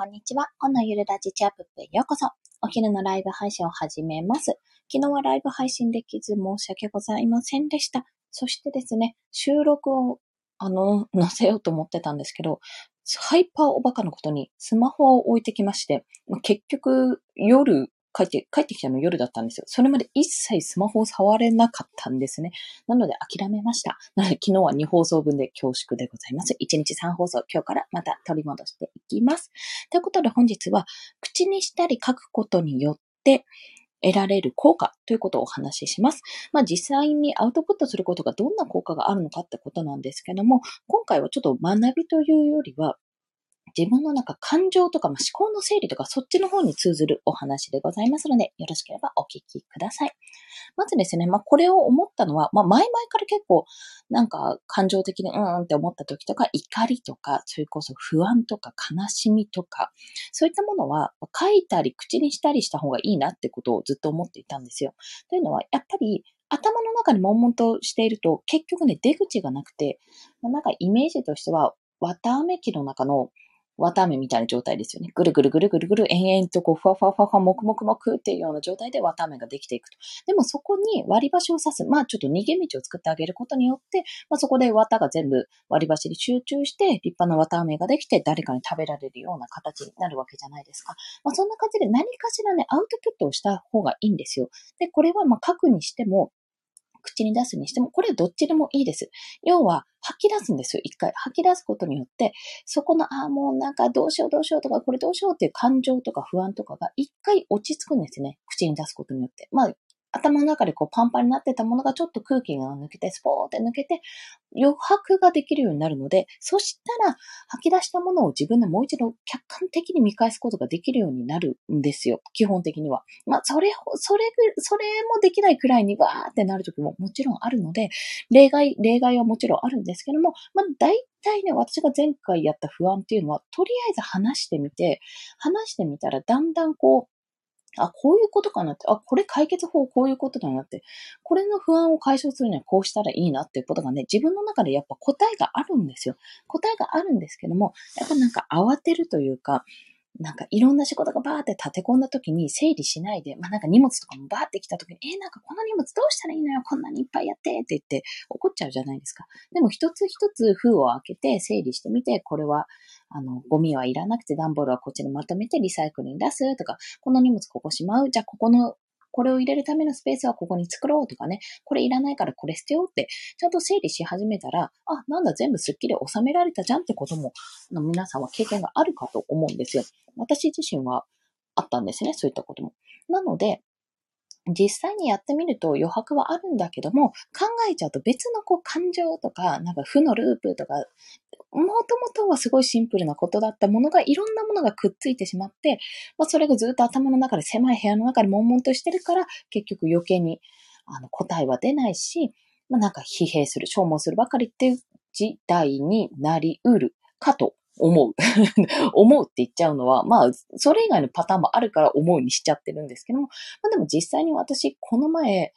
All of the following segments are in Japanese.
こんにちは。このゆるラジチャップへようこそ。お昼のライブ配信を始めます。昨日はライブ配信できず申し訳ございませんでした。そしてですね、収録を、あの、載せようと思ってたんですけど、ハイパーおバカのことにスマホを置いてきまして、結局夜帰って、帰ってきたの夜だったんですよ。それまで一切スマホを触れなかったんですね。なので諦めました。なので昨日は2放送分で恐縮でございます。1日3放送、今日からまた取り戻していきます。ということで本日は、口にしたり書くことによって、得られる効果ということをお話しします。まあ実際にアウトプットすることがどんな効果があるのかってことなんですけども、今回はちょっと学びというよりは、自分の中感情とか、まあ、思考の整理とかそっちの方に通ずるお話でございますので、よろしければお聞きください。まずですね、まあ、これを思ったのは、まあ、前々から結構、なんか感情的にうーんって思った時とか、怒りとか、それこそ不安とか悲しみとか、そういったものは書いたり口にしたりした方がいいなってことをずっと思っていたんですよ。というのは、やっぱり頭の中に悶々としていると、結局ね、出口がなくて、まあ、なんかイメージとしては、綿あめ機の中の綿飴みたいな状態ですよね。ぐるぐるぐるぐるぐる延々とこう、ふわふわふわふわ、もくもくもくっていうような状態で綿飴ができていくと。でもそこに割り箸を刺す。まあちょっと逃げ道を作ってあげることによって、まあそこで綿が全部割り箸に集中して、立派な綿飴ができて誰かに食べられるような形になるわけじゃないですか。まあそんな感じで何かしらね、アウトプットをした方がいいんですよ。で、これはまあ書くにしても、口に出すにしても、これどっちでもいいです。要は、吐き出すんですよ、一回。吐き出すことによって、そこの、ああ、もうなんかどうしようどうしようとか、これどうしようっていう感情とか不安とかが一回落ち着くんですね。口に出すことによって。まあ、頭の中でこうパンパンになってたものがちょっと空気が抜けて、スポーって抜けて、余白ができるようになるので、そしたら吐き出したものを自分でもう一度客観的に見返すことができるようになるんですよ。基本的には。まあ、それ、それ、それもできないくらいにわーってなる時ももちろんあるので、例外、例外はもちろんあるんですけども、まあ、大体ね、私が前回やった不安っていうのは、とりあえず話してみて、話してみたらだんだんこう、あ、こういうことかなって、あ、これ解決法こういうことだなって、これの不安を解消するにはこうしたらいいなっていうことがね、自分の中でやっぱ答えがあるんですよ。答えがあるんですけども、やっぱなんか慌てるというか、なんかいろんな仕事がバーって立て込んだ時に整理しないで、まあなんか荷物とかもバーって来た時に、えー、なんかこの荷物どうしたらいいのよ？こんなにいっぱいやってって言って怒っちゃうじゃないですか。でも一つ一つ封を開けて整理してみて、これはあの、ゴミはいらなくて段ボールはこっちにまとめてリサイクルに出すとか、この荷物ここしまう？じゃあここのこれを入れるためのスペースはここに作ろう？とかね、これいらないからこれ捨てようって、ちゃんと整理し始めたら、あ、なんだ全部スッキリ収められたじゃんってことも、の皆さんは経験があるかと思うんですよ。私自身はあったんですね、そういったことも。なので、実際にやってみると余白はあるんだけども、考えちゃうと別のこう感情とか、なんか負のループとか、もともとはすごいシンプルなことだったものが、いろんなものがくっついてしまって、まあ、それがずっと頭の中で狭い部屋の中で悶々としてるから、結局余計にあの答えは出ないし、まあ、なんか疲弊する、消耗するばかりっていう事態になりうるかと思う。思うって言っちゃうのは、まあ、それ以外のパターンもあるから思うにしちゃってるんですけども、まあでも実際に私、この前、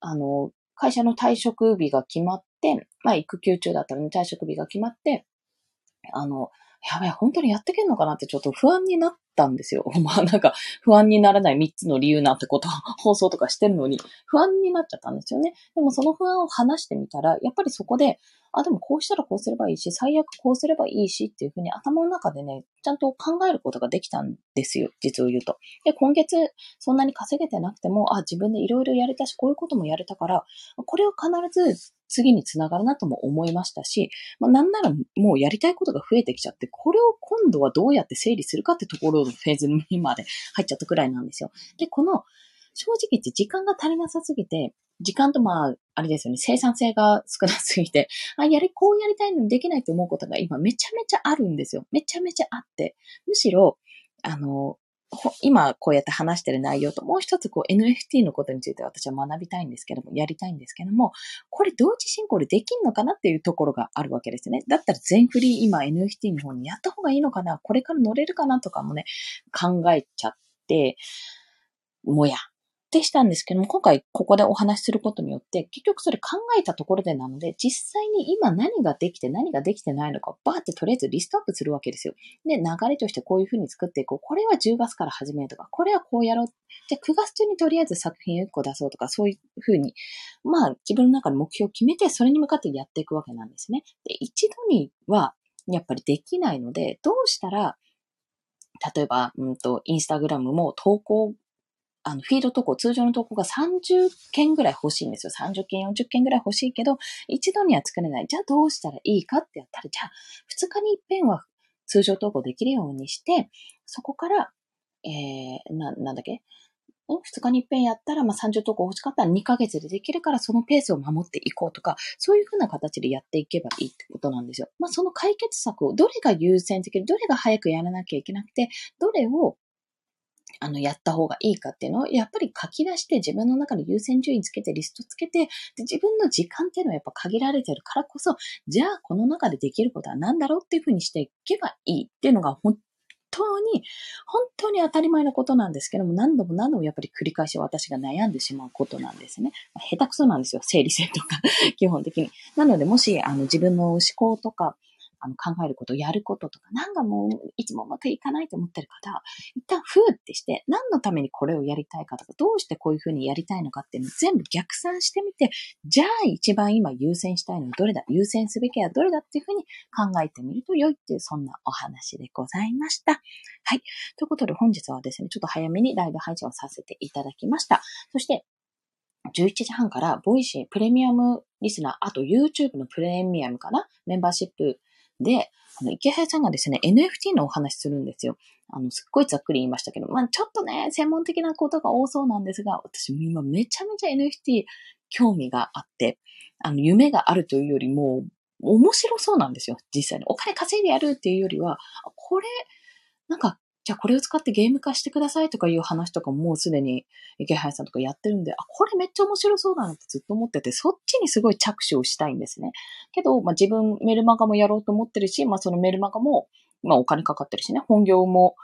あの、会社の退職日が決まって、まあ育休中だったのに退職日が決まって、あの、やべえ、本当にやってけんのかなってちょっと不安になったんですよ。まあなんか不安にならない3つの理由なんてこと 放送とかしてるのに不安になっちゃったんですよね。でもその不安を話してみたら、やっぱりそこで、あ、でもこうしたらこうすればいいし、最悪こうすればいいしっていうふうに頭の中でね、ちゃんと考えることができたんですよ、実を言うと。で、今月そんなに稼げてなくても、あ、自分でいろいろやれたし、こういうこともやれたから、これは必ず次につながるなとも思いましたし、まあ、なんならもうやりたいことが増えてきちゃって、これを今度はどうやって整理するかってところのフェーズにまで入っちゃったくらいなんですよ。で、この、正直言って時間が足りなさすぎて、時間とまあ、あれですよね、生産性が少なすぎて、あ、やり、こうやりたいのにできないと思うことが今めちゃめちゃあるんですよ。めちゃめちゃあって。むしろ、あの、今こうやって話してる内容ともう一つこう NFT のことについて私は学びたいんですけども、やりたいんですけども、これ同時進行でできんのかなっていうところがあるわけですね。だったら全フリー今 NFT の方にやった方がいいのかなこれから乗れるかなとかもね、考えちゃって、もや定したんですけども、今回ここでお話しすることによって、結局それ考えたところでなので、実際に今何ができて何ができてないのか、バーってとりあえずリストアップするわけですよ。で、流れとしてこういう風に作っていこう。これは10月から始めるとか、これはこうやろう。じゃ9月中にとりあえず作品を1個出そうとか、そういう風に、まあ自分の中で目標を決めて、それに向かってやっていくわけなんですね。で、一度にはやっぱりできないので、どうしたら例えば、うんと、インスタグラムも投稿あの、フィード投稿、通常の投稿が30件ぐらい欲しいんですよ。30件、40件ぐらい欲しいけど、一度には作れない。じゃあどうしたらいいかってやったら、じゃあ、2日に一遍は通常投稿できるようにして、そこから、えー、な、なんだっけ？2日に一遍やったら、まあ、30投稿欲しかったら2ヶ月でできるから、そのペースを守っていこうとか、そういうふうな形でやっていけばいいってことなんですよ。まあ、その解決策をどれが優先的に、どれが早くやらなきゃいけなくて、どれをあの、やった方がいいかっていうのを、やっぱり書き出して自分の中で優先順位つけてリストつけて、で自分の時間っていうのはやっぱ限られてるからこそ、じゃあこの中でできることは何だろうっていうふうにしていけばいいっていうのが本当に、本当に当たり前のことなんですけども、何度も何度もやっぱり繰り返し私が悩んでしまうことなんですね。下手くそなんですよ、整理性とか、基本的に。なので、もし、あの、自分の思考とか、あの、考えること、やることとか、なんかもう、いつもうまくいかないと思ってる方、一旦ふーってして、何のためにこれをやりたいかとか、どうしてこういうふうにやりたいのかっていうのを全部逆算してみて、じゃあ一番今優先したいのはどれだ優先すべきはどれだっていうふうに考えてみると良いっていう、そんなお話でございました。はい。ということで本日はですね、ちょっと早めにライブ配信をさせていただきました。そして、11時半から、ボイシープレミアムリスナー、あと YouTube のプレミアムかなメンバーシップで、あの、池原さんがですね、NFT のお話するんですよ。あの、すっごいざっくり言いましたけど、まあちょっとね、専門的なことが多そうなんですが、私も今めちゃめちゃ NFT 興味があって、あの、夢があるというよりも、面白そうなんですよ、実際に。お金稼いでやるっていうよりは、これ、なんかじゃあこれを使ってゲーム化してくださいとかいう話とかもうすでに池原さんとかやってるんで、あ、これめっちゃ面白そうだなってずっと思ってて、そっちにすごい着手をしたいんですね。けど、まあ自分メルマガもやろうと思ってるし、まあそのメルマガも、まあお金かかってるしね、本業も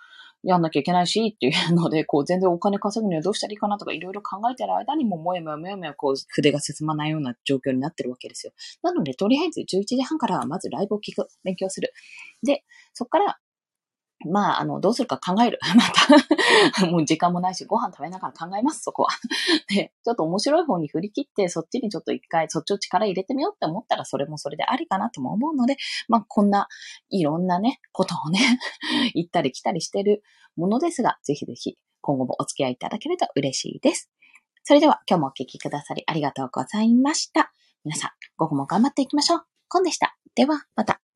やんなきゃいけないしっていうので、こう全然お金稼ぐにはどうしたらいいかなとかいろいろ考えてる間にももやもやもやもやこう筆が進まないような状況になってるわけですよ。なので、とりあえず11時半からまずライブを聞く、勉強する。で、そこからまあ、あの、どうするか考える。また もう時間もないし、ご飯食べながら考えます、そこは。で、ちょっと面白い方に振り切って、そっちにちょっと一回、そっちを力入れてみようって思ったら、それもそれでありかなとも思うので、まあ、こんな、いろんなね、ことをね、行ったり来たりしてるものですが、ぜひぜひ、今後もお付き合いいただけると嬉しいです。それでは、今日もお聴きくださりありがとうございました。皆さん、午後も頑張っていきましょう。コンでした。では、また。